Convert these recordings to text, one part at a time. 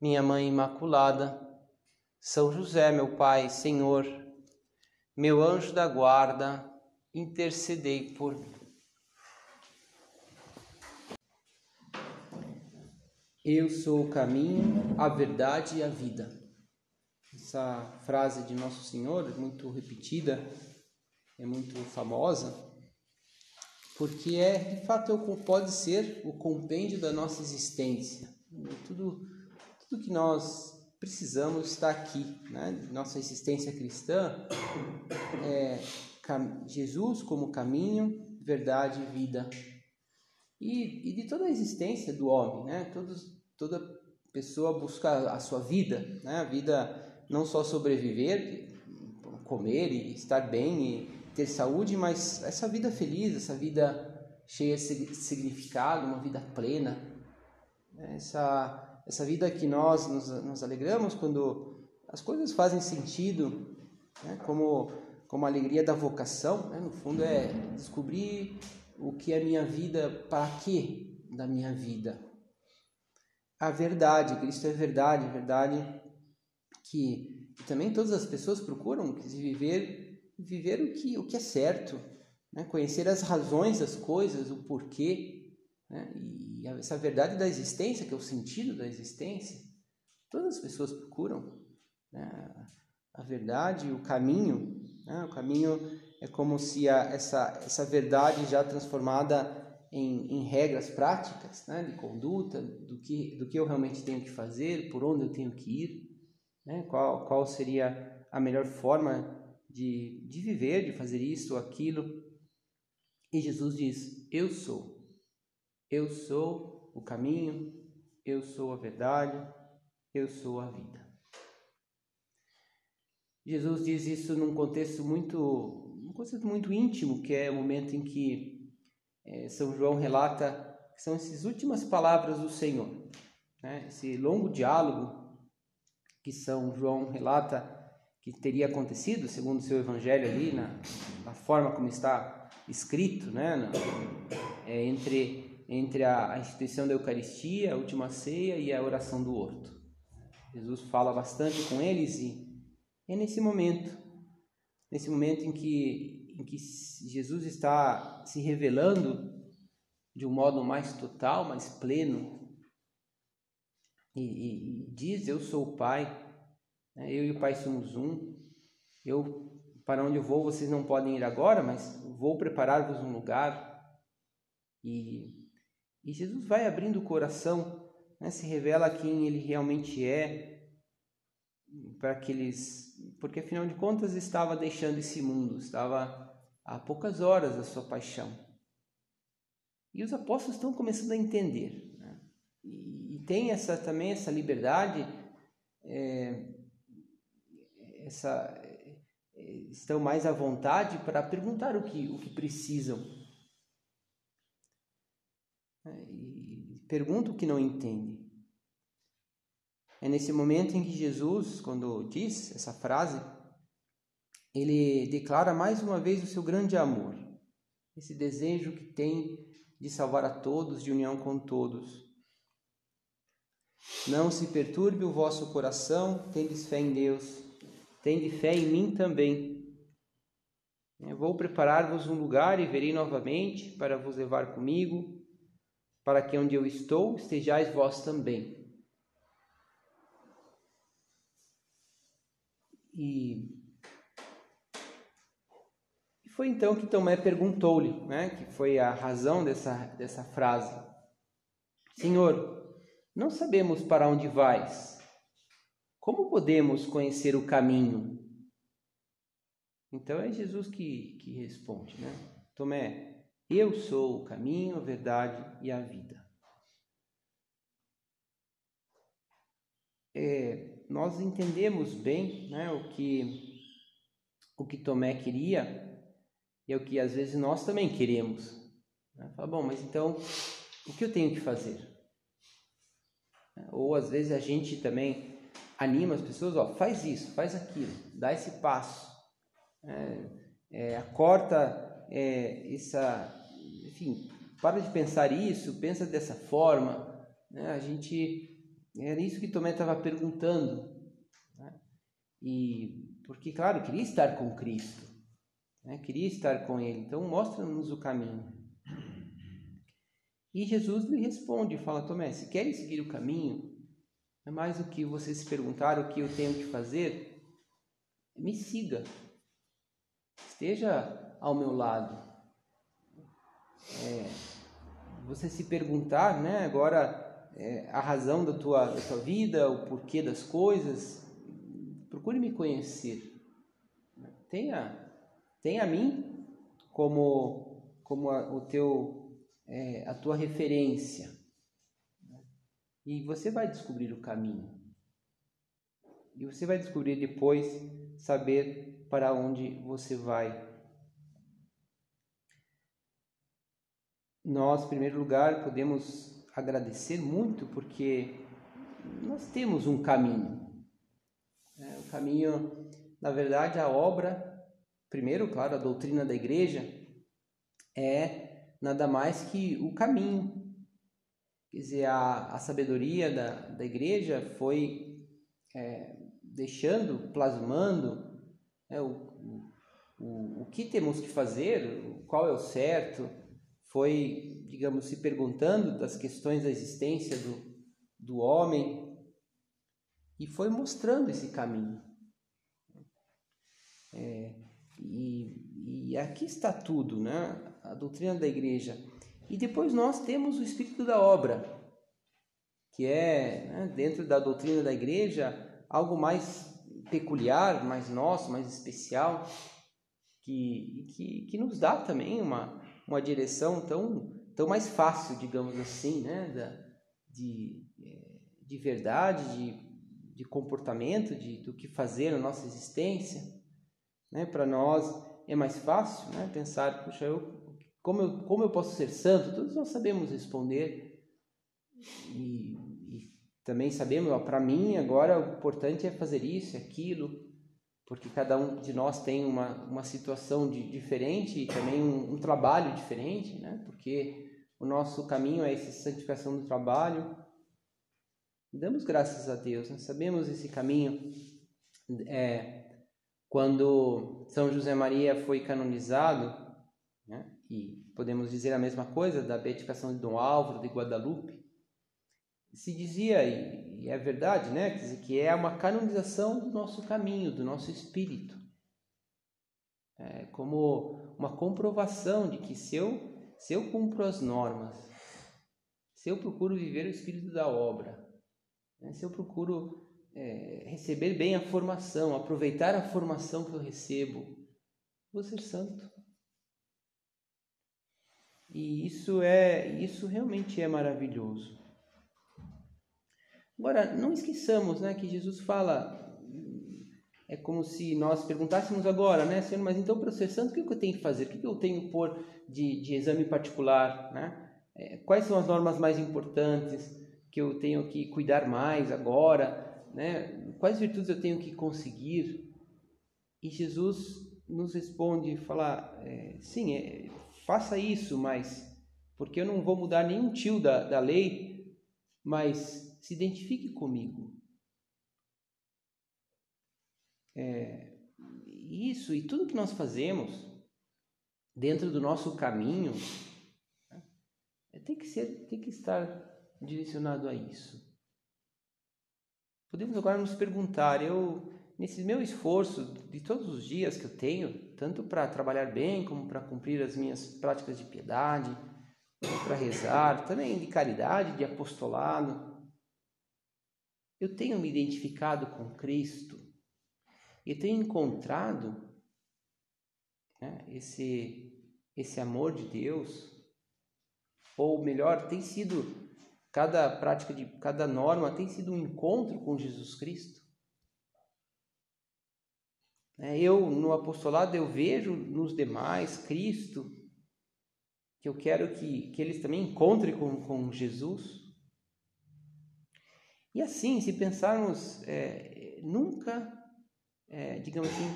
Minha Mãe Imaculada, São José, meu Pai, Senhor, meu anjo da guarda, intercedei por mim. Eu sou o caminho, a verdade e a vida. Essa frase de Nosso Senhor, muito repetida, é muito famosa, porque é, de fato, pode ser o compêndio da nossa existência. Tudo, tudo que nós precisamos está aqui, né? Nossa existência cristã é Jesus como caminho, verdade e vida. E, e de toda a existência do homem, né? Todos, toda pessoa busca a sua vida, né? A vida não só sobreviver, comer e estar bem e ter saúde, mas essa vida feliz, essa vida cheia de significado, uma vida plena, essa, essa vida que nós nos, nos alegramos quando as coisas fazem sentido, né? como, como a alegria da vocação, né? no fundo é descobrir o que é minha vida, para quê da minha vida. A verdade, Cristo é verdade, verdade que, que também todas as pessoas procuram viver viver o que, o que é certo, né? conhecer as razões das coisas, o porquê, né? e essa verdade da existência, que é o sentido da existência. Todas as pessoas procuram né? a verdade, o caminho. Né? O caminho é como se a, essa, essa verdade já transformada em, em regras práticas né? de conduta, do que, do que eu realmente tenho que fazer, por onde eu tenho que ir, né? qual, qual seria a melhor forma de, de viver, de fazer isto ou aquilo. E Jesus diz: Eu sou. Eu sou o caminho, eu sou a verdade, eu sou a vida. Jesus diz isso num contexto muito, um contexto muito íntimo, que é o momento em que é, São João relata que são essas últimas palavras do Senhor, né? esse longo diálogo que São João relata que teria acontecido, segundo o seu evangelho ali, na, na forma como está escrito, né, na, é, entre, entre a, instituição da Eucaristia, a última ceia e a oração do horto. Jesus fala bastante com eles e é nesse momento, nesse momento em que, em que Jesus está se revelando de um modo mais total, mais pleno, e, e, e diz: Eu sou o Pai né? Eu e o Pai somos um. Eu, para onde eu vou, vocês não podem ir agora, mas vou preparar-vos um lugar. E, e Jesus vai abrindo o coração, né? se revela quem ele realmente é, para aqueles. Porque afinal de contas estava deixando esse mundo, estava a poucas horas da sua paixão. E os apóstolos estão começando a entender. Né? E, e tem essa também essa liberdade é, essa, eh, estão mais à vontade para perguntar o que, o que precisam. É, perguntam o que não entendem. É nesse momento em que Jesus, quando diz essa frase, ele declara mais uma vez o seu grande amor, esse desejo que tem de salvar a todos, de união com todos. Não se perturbe o vosso coração, tendes fé em Deus tende fé em mim também. Eu vou preparar-vos um lugar e verei novamente para vos levar comigo, para que onde eu estou estejais vós também. E, foi então que Tomé perguntou-lhe, né, que foi a razão dessa, dessa frase: Senhor, não sabemos para onde vais como podemos conhecer o caminho? Então é Jesus que, que responde, né? Tomé, eu sou o caminho, a verdade e a vida. É, nós entendemos bem né, o, que, o que Tomé queria e é o que às vezes nós também queremos. Né? Fala, bom, mas então o que eu tenho que fazer? Ou às vezes a gente também anima as pessoas, ó, faz isso, faz aquilo, dá esse passo, é, é, acorta é, essa, enfim, para de pensar isso, pensa dessa forma. Né? A gente era isso que Tomé estava perguntando. Né? E porque, claro, queria estar com Cristo, né? queria estar com Ele. Então, mostra-nos o caminho. E Jesus lhe responde, fala, Tomé, se queres seguir o caminho, é mais do que você se perguntar o que eu tenho que fazer, me siga. Esteja ao meu lado. É, você se perguntar, né, agora é, a razão da tua, da tua vida, o porquê das coisas, procure me conhecer. Tenha, tenha a mim como, como a, o teu, é, a tua referência. E você vai descobrir o caminho. E você vai descobrir depois, saber para onde você vai. Nós, em primeiro lugar, podemos agradecer muito porque nós temos um caminho. É, o caminho, na verdade, a obra, primeiro, claro, a doutrina da igreja é nada mais que o caminho. Quer dizer, a, a sabedoria da, da igreja foi é, deixando, plasmando é, o, o, o que temos que fazer, qual é o certo, foi, digamos, se perguntando das questões da existência do, do homem e foi mostrando esse caminho. É, e, e aqui está tudo, né? A doutrina da igreja. E depois nós temos o espírito da obra, que é, né, dentro da doutrina da igreja, algo mais peculiar, mais nosso, mais especial, que, que, que nos dá também uma, uma direção tão, tão mais fácil, digamos assim, né? Da, de, é, de verdade, de, de comportamento, de, do que fazer na nossa existência. Né? Para nós é mais fácil né? pensar, puxa, eu, como, eu, como eu posso ser santo? Todos nós sabemos responder. E, e também sabemos, para mim agora o importante é fazer isso, aquilo porque cada um de nós tem uma, uma situação de, diferente e também um, um, trabalho diferente, né? porque o nosso caminho é essa santificação do trabalho. Damos graças a Deus, né? sabemos esse caminho. É, quando São José Maria foi canonizado, né? e podemos dizer a mesma coisa da beatificação de Dom Álvaro de Guadalupe, se dizia, e é verdade, né? Que é uma canonização do nosso caminho, do nosso espírito. É como uma comprovação de que se eu, se eu cumpro as normas, se eu procuro viver o espírito da obra, né? se eu procuro é, receber bem a formação, aproveitar a formação que eu recebo, vou ser santo. E isso é, isso realmente é maravilhoso. Agora, não esqueçamos né, que Jesus fala, é como se nós perguntássemos agora, né, Senhor, mas então santo, o que eu tenho que fazer? O que eu tenho que pôr de, de exame particular? Né? É, quais são as normas mais importantes que eu tenho que cuidar mais agora? Né? Quais virtudes eu tenho que conseguir? E Jesus nos responde, fala, é, sim, é, faça isso, mas porque eu não vou mudar nenhum tio da, da lei, mas se identifique comigo. É, isso e tudo que nós fazemos dentro do nosso caminho né, tem que ser, tem que estar direcionado a isso. Podemos agora nos perguntar, eu nesse meu esforço de todos os dias que eu tenho, tanto para trabalhar bem como para cumprir as minhas práticas de piedade, para rezar, também de caridade, de apostolado, eu tenho me identificado com Cristo e tenho encontrado né, esse, esse amor de Deus, ou melhor, tem sido cada prática de cada norma tem sido um encontro com Jesus Cristo. Né? Eu, no apostolado, eu vejo nos demais Cristo, que eu quero que, que eles também encontrem com, com Jesus. E assim, se pensarmos, é, nunca, é, digamos assim,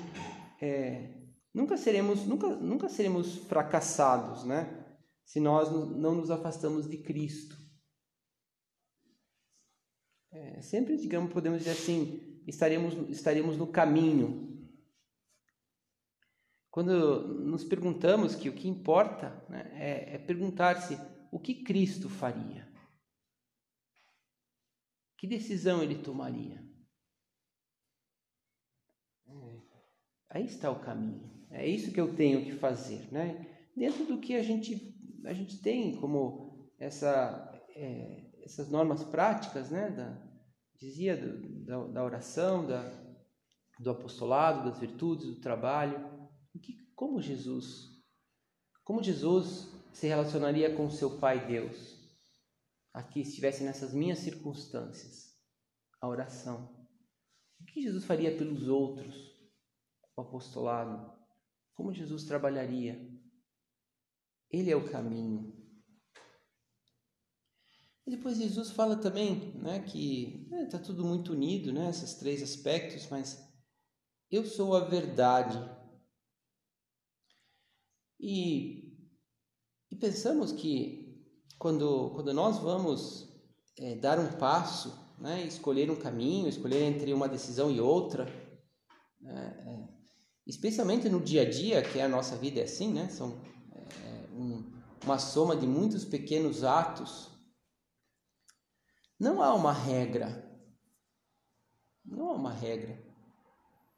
é, nunca seremos, nunca, nunca seremos fracassados, né? Se nós não nos afastamos de Cristo. É, sempre, digamos, podemos dizer assim, estaremos, estaremos no caminho. Quando nos perguntamos que o que importa né, é, é perguntar-se o que Cristo faria. Que decisão ele tomaria? É, aí está o caminho. É isso que eu tenho que fazer, né? Dentro do que a gente a gente tem como essa é, essas normas práticas, né? Da, dizia do, da, da, oração, da, do apostolado, das virtudes, do trabalho. Que, como Jesus, como Jesus se relacionaria com seu Pai Deus? Aqui estivesse nessas minhas circunstâncias, a oração. O que Jesus faria pelos outros? O apostolado. Como Jesus trabalharia? Ele é o caminho. E depois Jesus fala também né, que está é, tá tudo muito unido, né, esses três aspectos, mas eu sou a verdade. E, e pensamos que quando, quando nós vamos é, dar um passo, né, escolher um caminho, escolher entre uma decisão e outra, né, é, especialmente no dia a dia, que a nossa vida é assim, né, são é, um, uma soma de muitos pequenos atos não há uma regra. Não há uma regra,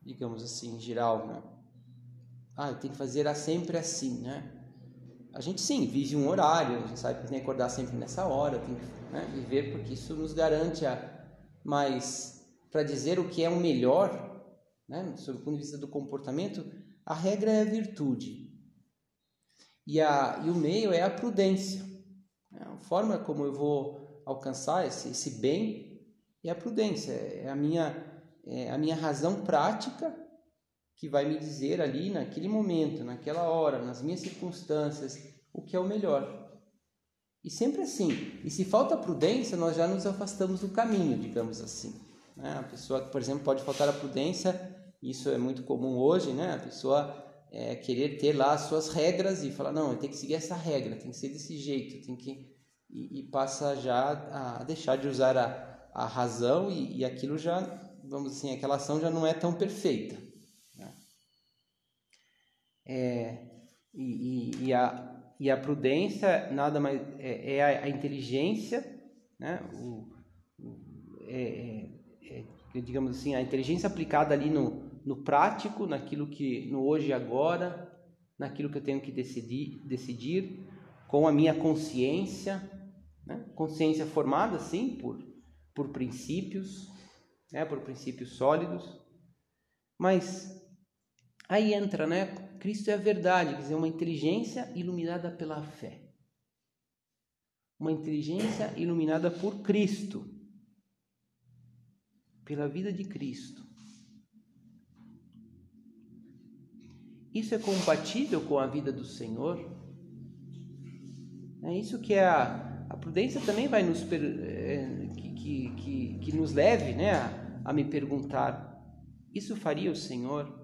digamos assim, geral, né? Ah, eu tenho que fazer sempre assim, né? A gente sim vive um horário, a gente sabe que tem que acordar sempre nessa hora, tem que né, viver porque isso nos garante a. Mas para dizer o que é o melhor, né, sob o ponto de vista do comportamento, a regra é a virtude e, a, e o meio é a prudência. É a forma como eu vou alcançar esse, esse bem é a prudência, é a minha, é a minha razão prática que vai me dizer ali naquele momento, naquela hora, nas minhas circunstâncias, o que é o melhor. E sempre assim. E se falta prudência, nós já nos afastamos do caminho, digamos assim. Né? A pessoa, por exemplo, pode faltar a prudência, isso é muito comum hoje, né? A pessoa é, querer ter lá as suas regras e falar, não, eu tenho que seguir essa regra, tem que ser desse jeito, tem que e, e passa já a deixar de usar a, a razão e, e aquilo já, vamos assim, aquela ação já não é tão perfeita. É, e, e, e, a, e a prudência nada mais é, é a, a, inteligência, né? O é, é, é, digamos assim, a inteligência aplicada ali no, no prático, naquilo que no hoje e agora, naquilo que eu tenho que decidir, decidir com a minha consciência, né? Consciência formada, sim, por, por princípios, né? por princípios sólidos, mas aí entra, né? Cristo é a verdade, quer dizer, uma inteligência iluminada pela fé. Uma inteligência iluminada por Cristo, pela vida de Cristo. Isso é compatível com a vida do Senhor? É isso que é a, a prudência também vai nos é, que, que, que, que, nos leve né, a, a me perguntar: isso faria o Senhor?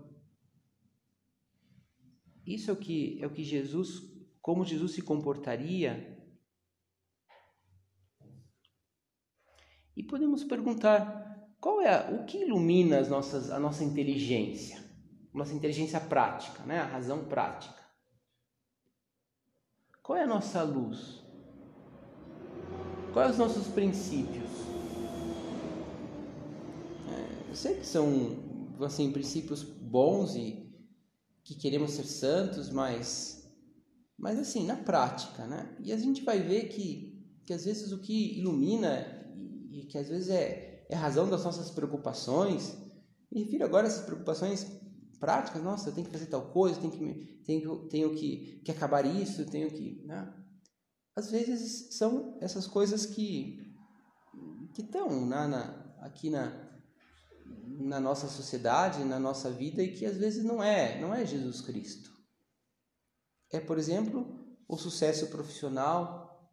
Isso é o que é o que Jesus, como Jesus se comportaria? E podemos perguntar: qual é a, o que ilumina as nossas, a nossa inteligência, nossa inteligência prática, né, a razão prática? Qual é a nossa luz? Quais os nossos princípios? É, eu sei que são assim princípios bons e que queremos ser santos, mas mas assim na prática, né? E a gente vai ver que que às vezes o que ilumina e, e que às vezes é, é razão das nossas preocupações. Me refiro agora a essas preocupações práticas. Nossa, eu tenho que fazer tal coisa, tenho que tenho, tenho que, que acabar isso, tenho que, né? às vezes são essas coisas que que estão na, na, aqui na, na nossa sociedade, na nossa vida e que às vezes não é, não é Jesus Cristo. É, por exemplo, o sucesso profissional.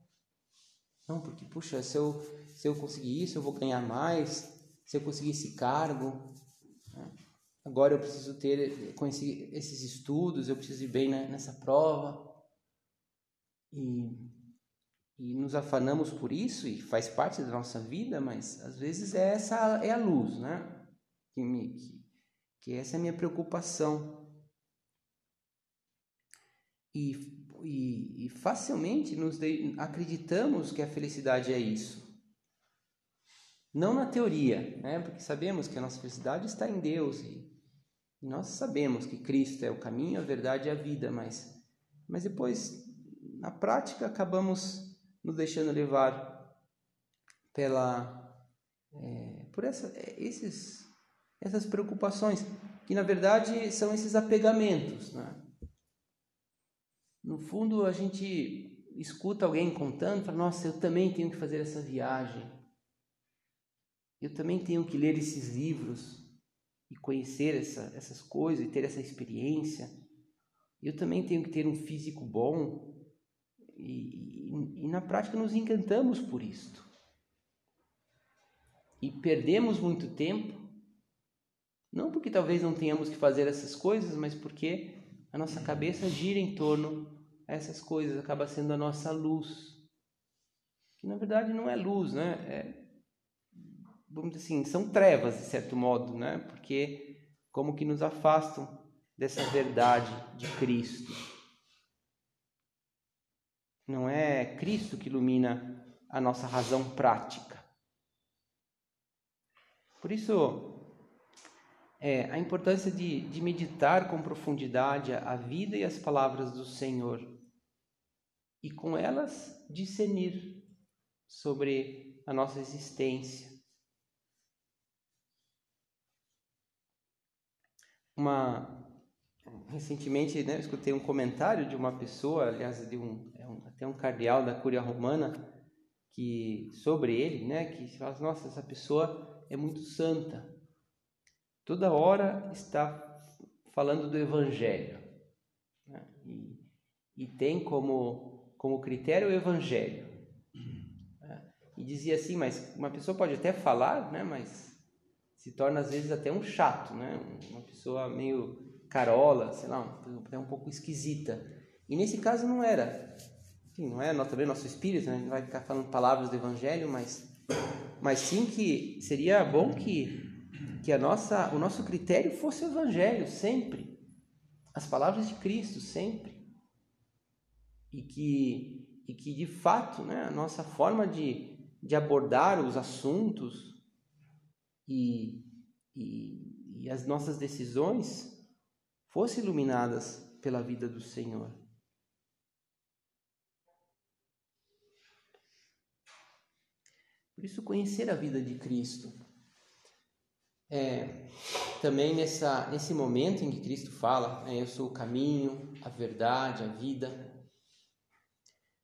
Não, porque puxa, se eu se eu conseguir isso, eu vou ganhar mais. Se eu conseguir esse cargo, né? agora eu preciso ter esses estudos, eu preciso ir bem nessa prova. E e nos afanamos por isso e faz parte da nossa vida, mas às vezes é essa é a luz, né? Que, que essa é a minha preocupação. E, e, e facilmente nos de, acreditamos que a felicidade é isso. Não na teoria, né? Porque sabemos que a nossa felicidade está em Deus e, e nós sabemos que Cristo é o caminho, a verdade e a vida, mas mas depois na prática acabamos nos deixando levar pela é, por essa, é, esses, essas preocupações que na verdade são esses apegamentos, né? No fundo a gente escuta alguém contando, fala: Nossa, eu também tenho que fazer essa viagem. Eu também tenho que ler esses livros e conhecer essa, essas coisas e ter essa experiência. Eu também tenho que ter um físico bom. E, e, na prática nos encantamos por isto. E perdemos muito tempo, não porque talvez não tenhamos que fazer essas coisas, mas porque a nossa cabeça gira em torno a essas coisas, acaba sendo a nossa luz. Que na verdade não é luz, né? É, vamos dizer assim, são trevas de certo modo, né? Porque como que nos afastam dessa verdade de Cristo. Não é Cristo que ilumina a nossa razão prática. Por isso, é, a importância de, de meditar com profundidade a vida e as palavras do Senhor e com elas discernir sobre a nossa existência. Uma recentemente né, escutei um comentário de uma pessoa, aliás, de um, é até um cardeal da Cúria Romana, que sobre ele, né, que fala, nossa, essa pessoa é muito santa. Toda hora está falando do Evangelho. Né, e, e tem como, como critério o Evangelho. Né, e dizia assim, mas uma pessoa pode até falar, né, mas se torna às vezes até um chato, né, uma pessoa meio carola, sei lá, até um pouco esquisita. E nesse caso não era. Enfim, não é também nosso espírito, né? a gente vai ficar falando palavras do evangelho, mas mas sim que seria bom que que a nossa o nosso critério fosse o evangelho sempre. As palavras de Cristo sempre. E que e que de fato, né, a nossa forma de de abordar os assuntos e, e, e as nossas decisões fossem iluminadas pela vida do Senhor. Por isso, conhecer a vida de Cristo. É, também nessa, nesse momento em que Cristo fala, né, eu sou o caminho, a verdade, a vida.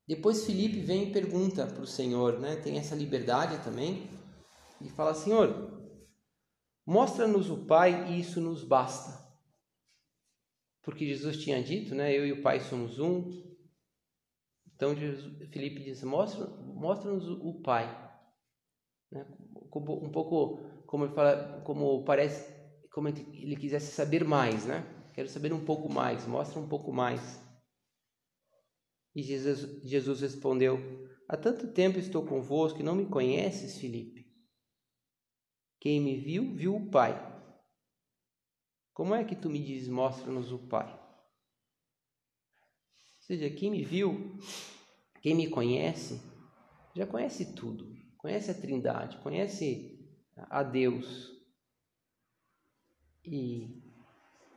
Depois Felipe vem e pergunta para o Senhor, né, tem essa liberdade também, e fala: Senhor, mostra-nos o Pai e isso nos basta porque Jesus tinha dito, né, eu e o Pai somos um. Então Jesus, Felipe diz, mostra, mostra-nos o Pai, né? um pouco como ele fala, como parece, como ele quisesse saber mais, né? Quero saber um pouco mais, mostra um pouco mais. E Jesus, Jesus respondeu: Há tanto tempo estou convosco que não me conheces, Felipe. Quem me viu, viu o Pai. Como é que tu me dizes, mostra-nos o Pai? Ou seja, quem me viu, quem me conhece, já conhece tudo. Conhece a Trindade, conhece a Deus. E,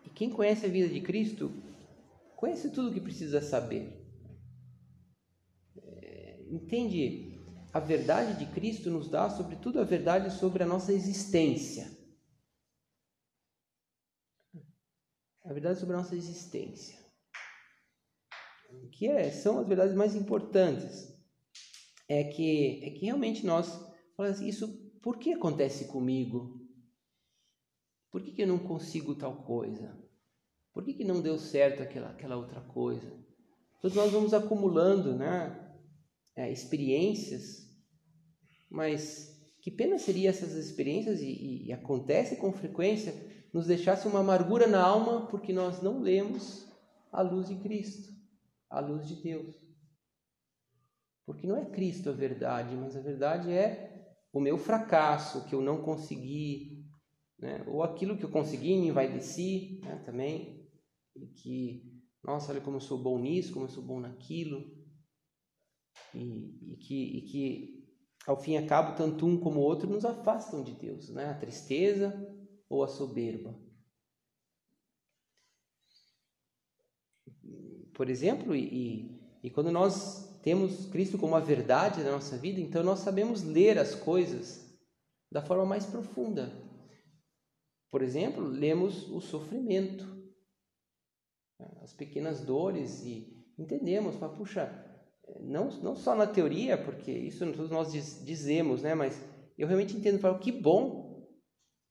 e quem conhece a vida de Cristo, conhece tudo o que precisa saber. É, entende? A verdade de Cristo nos dá, sobretudo, a verdade sobre a nossa existência. a verdade sobre a nossa existência. Que é, são as verdades mais importantes. É que, é que realmente nós assim, isso, por que acontece comigo? Por que, que eu não consigo tal coisa? Por que, que não deu certo aquela, aquela outra coisa? Todos nós vamos acumulando né, é, experiências, mas que pena seria essas experiências, e, e, e acontece com frequência, nos deixasse uma amargura na alma porque nós não lemos a luz de Cristo, a luz de Deus. Porque não é Cristo a verdade, mas a verdade é o meu fracasso, que eu não consegui, né? ou aquilo que eu consegui me envaideci né? também, e que, nossa, olha como eu sou bom nisso, como eu sou bom naquilo, e, e que, e que ao fim e ao cabo, tanto um como o outro nos afastam de Deus, né? a tristeza ou a soberba. Por exemplo, e, e quando nós temos Cristo como a verdade da nossa vida, então nós sabemos ler as coisas da forma mais profunda. Por exemplo, lemos o sofrimento, as pequenas dores e entendemos, mas puxa, não, não só na teoria, porque isso todos nós diz, dizemos, né? Mas eu realmente entendo, falo, que bom,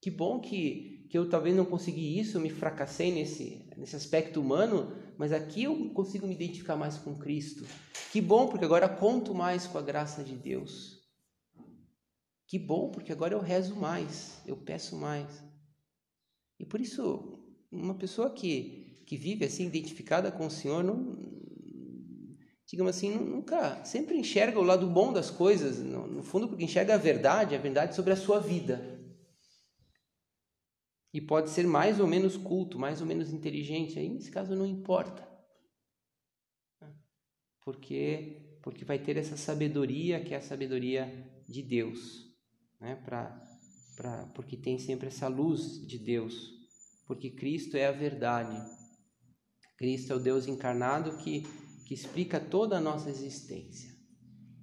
que bom que, que eu talvez não consegui isso, me fracassei nesse, nesse aspecto humano, mas aqui eu consigo me identificar mais com Cristo. Que bom, porque agora conto mais com a graça de Deus. Que bom, porque agora eu rezo mais, eu peço mais. E por isso, uma pessoa que, que vive assim, identificada com o Senhor, não, digamos assim, nunca, sempre enxerga o lado bom das coisas, no, no fundo, porque enxerga a verdade, a verdade sobre a sua vida. E pode ser mais ou menos culto, mais ou menos inteligente, aí nesse caso não importa. Porque porque vai ter essa sabedoria que é a sabedoria de Deus, né? Pra, pra, porque tem sempre essa luz de Deus, porque Cristo é a verdade. Cristo é o Deus encarnado que, que explica toda a nossa existência.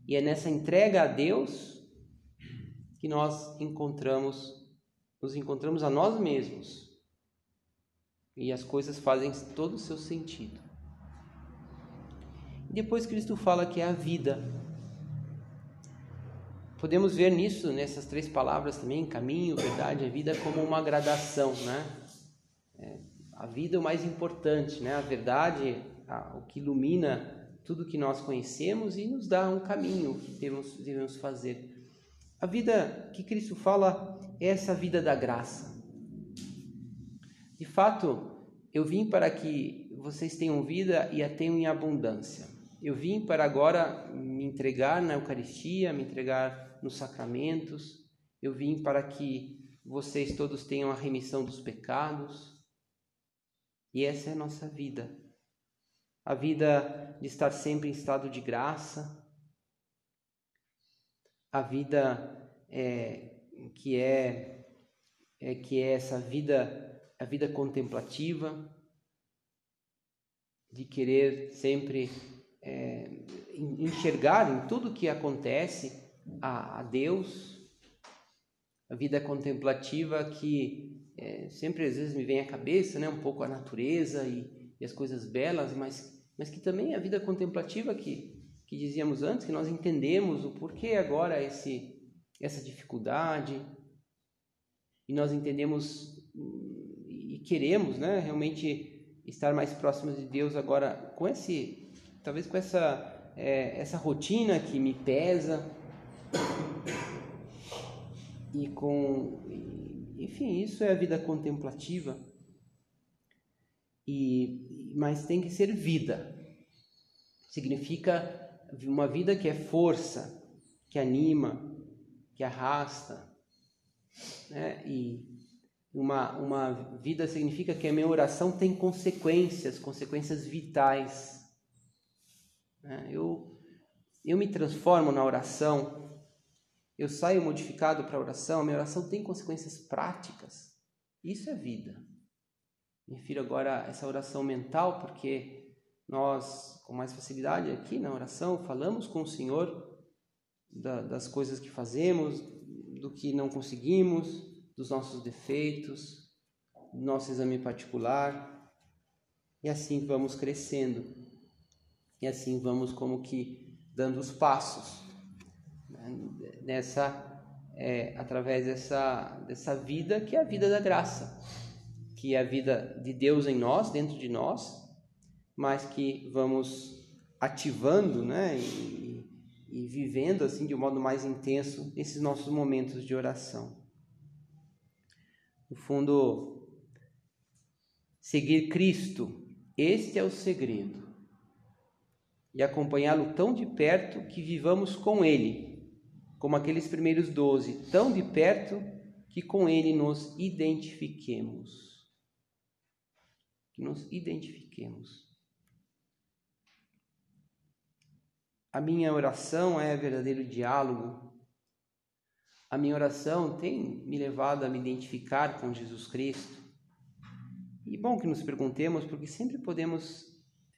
E é nessa entrega a Deus que nós encontramos nos encontramos a nós mesmos e as coisas fazem todo o seu sentido. Depois Cristo fala que é a vida. Podemos ver nisso, nessas três palavras também, caminho, verdade, a vida, como uma gradação, né? É, a vida é o mais importante, né? A verdade, a, o que ilumina tudo que nós conhecemos e nos dá um caminho que devemos, devemos fazer. A vida que Cristo fala é essa vida da graça. De fato, eu vim para que vocês tenham vida e a tenham em abundância. Eu vim para agora me entregar na Eucaristia, me entregar nos sacramentos. Eu vim para que vocês todos tenham a remissão dos pecados. E essa é a nossa vida. A vida de estar sempre em estado de graça, a vida é, que é, é que é essa vida, a vida contemplativa, de querer sempre é, enxergar em tudo que acontece a, a Deus, a vida contemplativa que é, sempre às vezes me vem à cabeça, né, um pouco a natureza e, e as coisas belas, mas, mas que também a vida contemplativa que que dizíamos antes, que nós entendemos o porquê agora esse, essa dificuldade, e nós entendemos e queremos né, realmente estar mais próximos de Deus agora com esse, talvez com essa, é, essa rotina que me pesa, e com, enfim, isso é a vida contemplativa, e, mas tem que ser vida, significa uma vida que é força, que anima, que arrasta, né? E uma, uma vida significa que a minha oração tem consequências, consequências vitais. Né? Eu, eu me transformo na oração, eu saio modificado para a oração, a minha oração tem consequências práticas. Isso é vida. Me refiro agora a essa oração mental, porque nós, com mais facilidade aqui na oração, falamos com o Senhor da, das coisas que fazemos, do que não conseguimos, dos nossos defeitos, do nosso exame particular, e assim vamos crescendo, e assim vamos como que dando os passos né, nessa é, através dessa, dessa vida que é a vida da graça, que é a vida de Deus em nós, dentro de nós, mas que vamos ativando né, e, e vivendo assim de um modo mais intenso esses nossos momentos de oração. No fundo, seguir Cristo, este é o segredo. E acompanhá-lo tão de perto que vivamos com Ele, como aqueles primeiros doze, tão de perto que com Ele nos identifiquemos. Que nos identifiquemos. A minha oração é verdadeiro diálogo. A minha oração tem me levado a me identificar com Jesus Cristo. E bom que nos perguntemos, porque sempre podemos,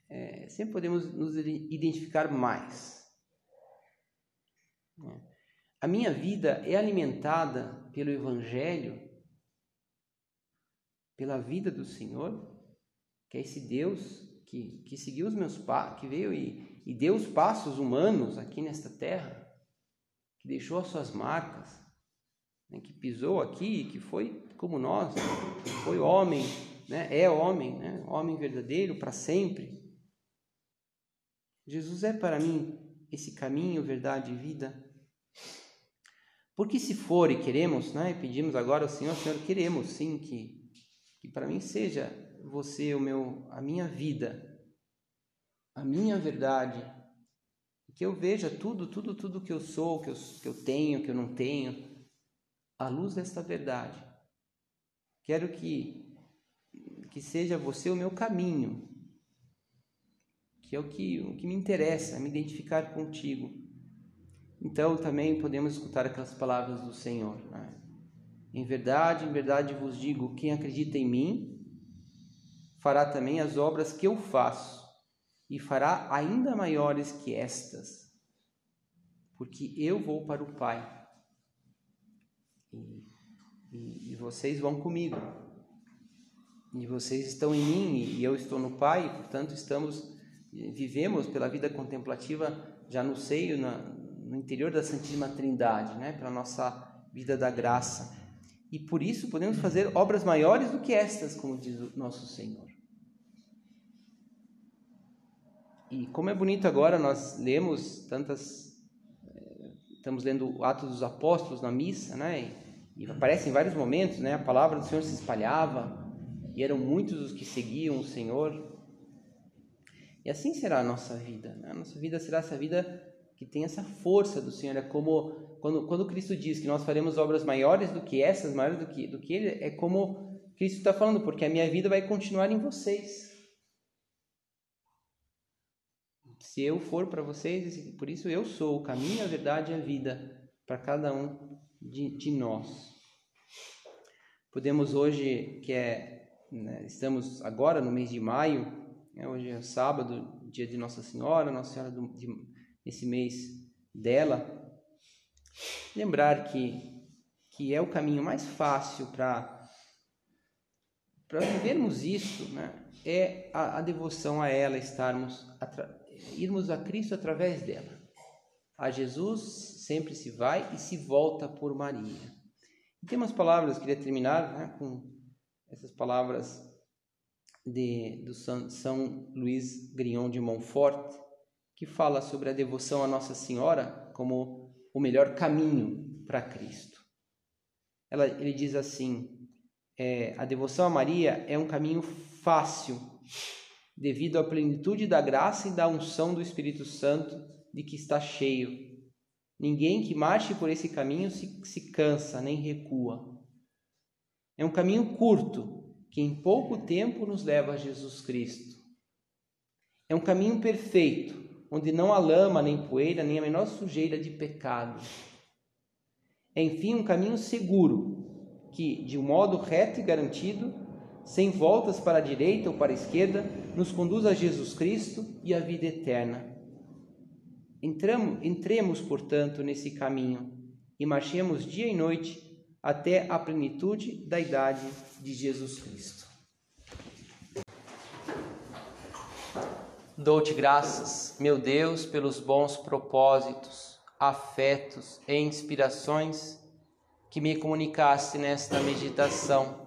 é, sempre podemos nos identificar mais. A minha vida é alimentada pelo Evangelho, pela vida do Senhor, que é esse Deus que, que seguiu os meus passos, que veio e e deu os passos humanos aqui nesta terra, que deixou as suas marcas, né, que pisou aqui, que foi como nós, que foi homem, né, é homem, né, homem verdadeiro para sempre. Jesus é para mim esse caminho, verdade e vida. Porque se for e queremos, né, pedimos agora ao Senhor, Senhor, queremos sim que, que para mim seja você o meu, a minha vida, a minha verdade, que eu veja tudo, tudo, tudo que eu sou, que eu, que eu tenho, que eu não tenho, à luz desta verdade. Quero que, que seja você o meu caminho, que é o que, o que me interessa, me identificar contigo. Então também podemos escutar aquelas palavras do Senhor. Né? Em verdade, em verdade vos digo: quem acredita em mim, fará também as obras que eu faço e fará ainda maiores que estas, porque eu vou para o Pai e, e, e vocês vão comigo. E vocês estão em mim e eu estou no Pai, e, portanto estamos vivemos pela vida contemplativa já no seio, na, no interior da Santíssima Trindade, né, pela nossa vida da graça. E por isso podemos fazer obras maiores do que estas, como diz o nosso Senhor. E como é bonito agora, nós lemos tantas. Eh, estamos lendo Atos dos Apóstolos na missa, né? E, e aparece em vários momentos, né? A palavra do Senhor se espalhava e eram muitos os que seguiam o Senhor. E assim será a nossa vida. Né? A nossa vida será essa vida que tem essa força do Senhor. É como quando, quando Cristo diz que nós faremos obras maiores do que essas, maiores do que, do que Ele, é como Cristo está falando, porque a minha vida vai continuar em vocês. Se eu for para vocês, por isso eu sou o caminho, a verdade e a vida para cada um de, de nós. Podemos hoje, que é, né, estamos agora no mês de maio, né, hoje é sábado, dia de Nossa Senhora, Nossa Senhora do, de, esse mês dela, lembrar que que é o caminho mais fácil para para vivermos isso, né, é a, a devoção a ela, estarmos irmos a Cristo através dela. A Jesus sempre se vai e se volta por Maria. E tem umas palavras, queria terminar né, com essas palavras de, do São, São Luís Grignon de Montfort, que fala sobre a devoção a Nossa Senhora como o melhor caminho para Cristo. Ela, ele diz assim: é, a devoção a Maria é um caminho fácil devido à plenitude da graça e da unção do Espírito Santo de que está cheio. Ninguém que marche por esse caminho se, se cansa nem recua. É um caminho curto que em pouco tempo nos leva a Jesus Cristo. É um caminho perfeito, onde não há lama, nem poeira, nem a menor sujeira de pecado. É, enfim, um caminho seguro, que, de um modo reto e garantido, sem voltas para a direita ou para a esquerda, nos conduz a Jesus Cristo e à vida eterna. Entramos, entremos, portanto, nesse caminho e marchemos dia e noite até a plenitude da idade de Jesus Cristo. Dou-te graças, meu Deus, pelos bons propósitos, afetos e inspirações que me comunicaste nesta meditação,